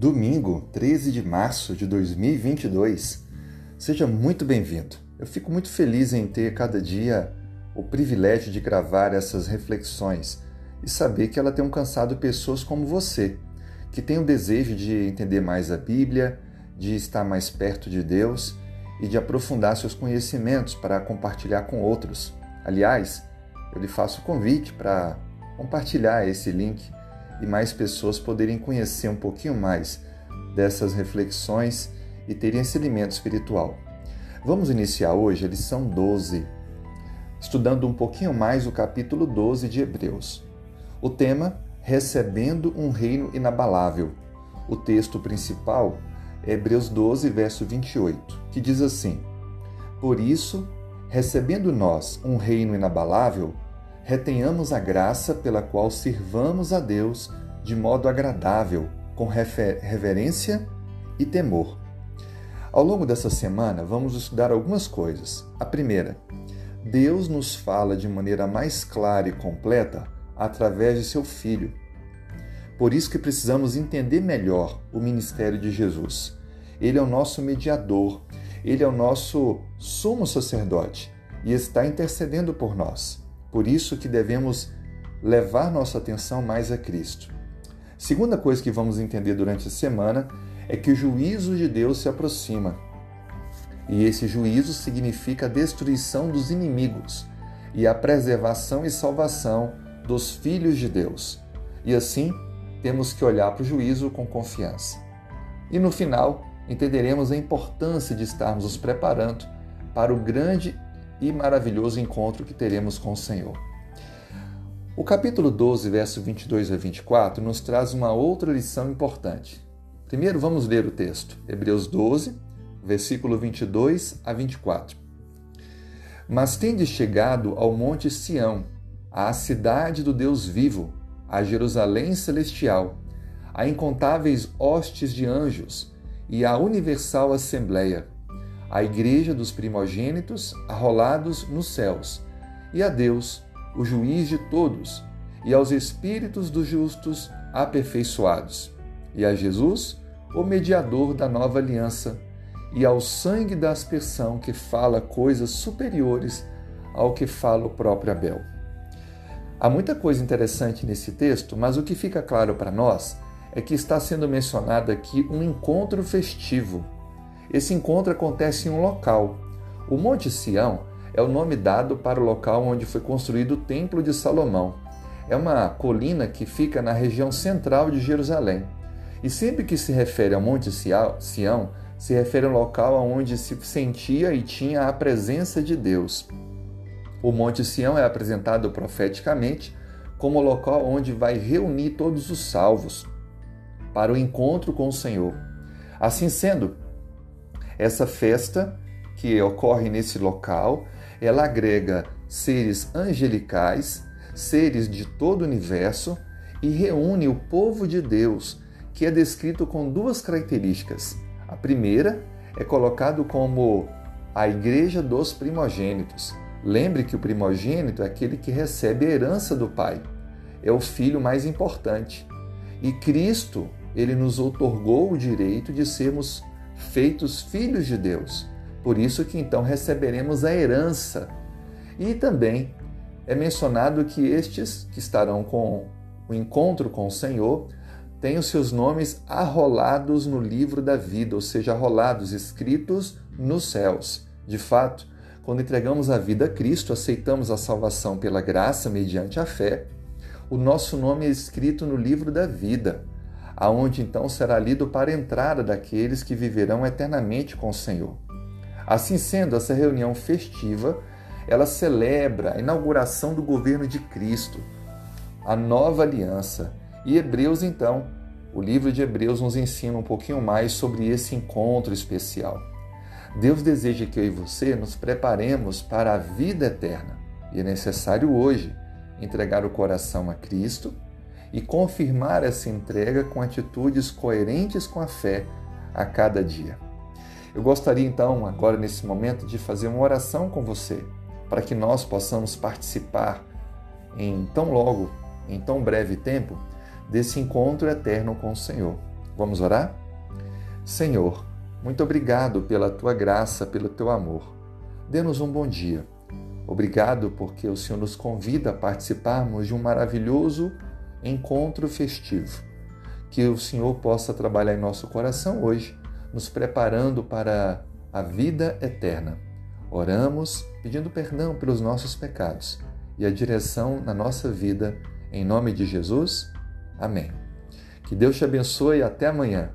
Domingo, 13 de março de 2022. Seja muito bem-vindo. Eu fico muito feliz em ter cada dia o privilégio de gravar essas reflexões e saber que ela tem alcançado pessoas como você, que tem o desejo de entender mais a Bíblia, de estar mais perto de Deus e de aprofundar seus conhecimentos para compartilhar com outros. Aliás, eu lhe faço o convite para compartilhar esse link e mais pessoas poderem conhecer um pouquinho mais dessas reflexões e terem esse alimento espiritual. Vamos iniciar hoje a lição 12, estudando um pouquinho mais o capítulo 12 de Hebreus. O tema: Recebendo um reino inabalável. O texto principal é Hebreus 12, verso 28, que diz assim: Por isso, recebendo nós um reino inabalável, retenhamos a graça pela qual sirvamos a Deus de modo agradável, com reverência e temor. Ao longo dessa semana, vamos estudar algumas coisas. A primeira, Deus nos fala de maneira mais clara e completa através de seu Filho. Por isso que precisamos entender melhor o ministério de Jesus. Ele é o nosso mediador, ele é o nosso sumo sacerdote e está intercedendo por nós. Por isso que devemos levar nossa atenção mais a Cristo. Segunda coisa que vamos entender durante a semana é que o juízo de Deus se aproxima. E esse juízo significa a destruição dos inimigos e a preservação e salvação dos filhos de Deus. E assim, temos que olhar para o juízo com confiança. E no final, entenderemos a importância de estarmos nos preparando para o grande e maravilhoso encontro que teremos com o Senhor. O capítulo 12, verso 22 a 24, nos traz uma outra lição importante. Primeiro vamos ler o texto, Hebreus 12, versículo 22 a 24. Mas tendes chegado ao monte Sião, à cidade do Deus vivo, a Jerusalém celestial, a incontáveis hostes de anjos e à universal assembleia à Igreja dos primogênitos arrolados nos céus, e a Deus, o juiz de todos, e aos espíritos dos justos aperfeiçoados, e a Jesus, o mediador da nova aliança, e ao sangue da aspersão que fala coisas superiores ao que fala o próprio Abel. Há muita coisa interessante nesse texto, mas o que fica claro para nós é que está sendo mencionado aqui um encontro festivo esse encontro acontece em um local. O Monte Sião é o nome dado para o local onde foi construído o Templo de Salomão. É uma colina que fica na região central de Jerusalém. E sempre que se refere ao Monte Sião, se refere ao local onde se sentia e tinha a presença de Deus. O Monte Sião é apresentado profeticamente como o local onde vai reunir todos os salvos para o encontro com o Senhor. Assim sendo, essa festa que ocorre nesse local, ela agrega seres angelicais, seres de todo o universo e reúne o povo de Deus, que é descrito com duas características. A primeira é colocado como a igreja dos primogênitos. Lembre que o primogênito é aquele que recebe a herança do pai. É o filho mais importante. E Cristo, ele nos otorgou o direito de sermos feitos filhos de Deus. Por isso que então receberemos a herança. E também é mencionado que estes que estarão com o encontro com o Senhor têm os seus nomes arrolados no livro da vida, ou seja, arrolados, escritos nos céus. De fato, quando entregamos a vida a Cristo, aceitamos a salvação pela graça mediante a fé, o nosso nome é escrito no livro da vida aonde então será lido para a entrada daqueles que viverão eternamente com o Senhor. Assim sendo, essa reunião festiva, ela celebra a inauguração do governo de Cristo, a nova aliança. E Hebreus, então, o livro de Hebreus nos ensina um pouquinho mais sobre esse encontro especial. Deus deseja que eu e você nos preparemos para a vida eterna. E é necessário hoje entregar o coração a Cristo e confirmar essa entrega com atitudes coerentes com a fé a cada dia. Eu gostaria então, agora nesse momento, de fazer uma oração com você, para que nós possamos participar em tão logo em tão breve tempo, desse encontro eterno com o Senhor. Vamos orar? Senhor, muito obrigado pela tua graça, pelo teu amor. Dê-nos um bom dia. Obrigado porque o Senhor nos convida a participarmos de um maravilhoso encontro festivo. Que o Senhor possa trabalhar em nosso coração hoje, nos preparando para a vida eterna. Oramos pedindo perdão pelos nossos pecados e a direção na nossa vida. Em nome de Jesus. Amém. Que Deus te abençoe e até amanhã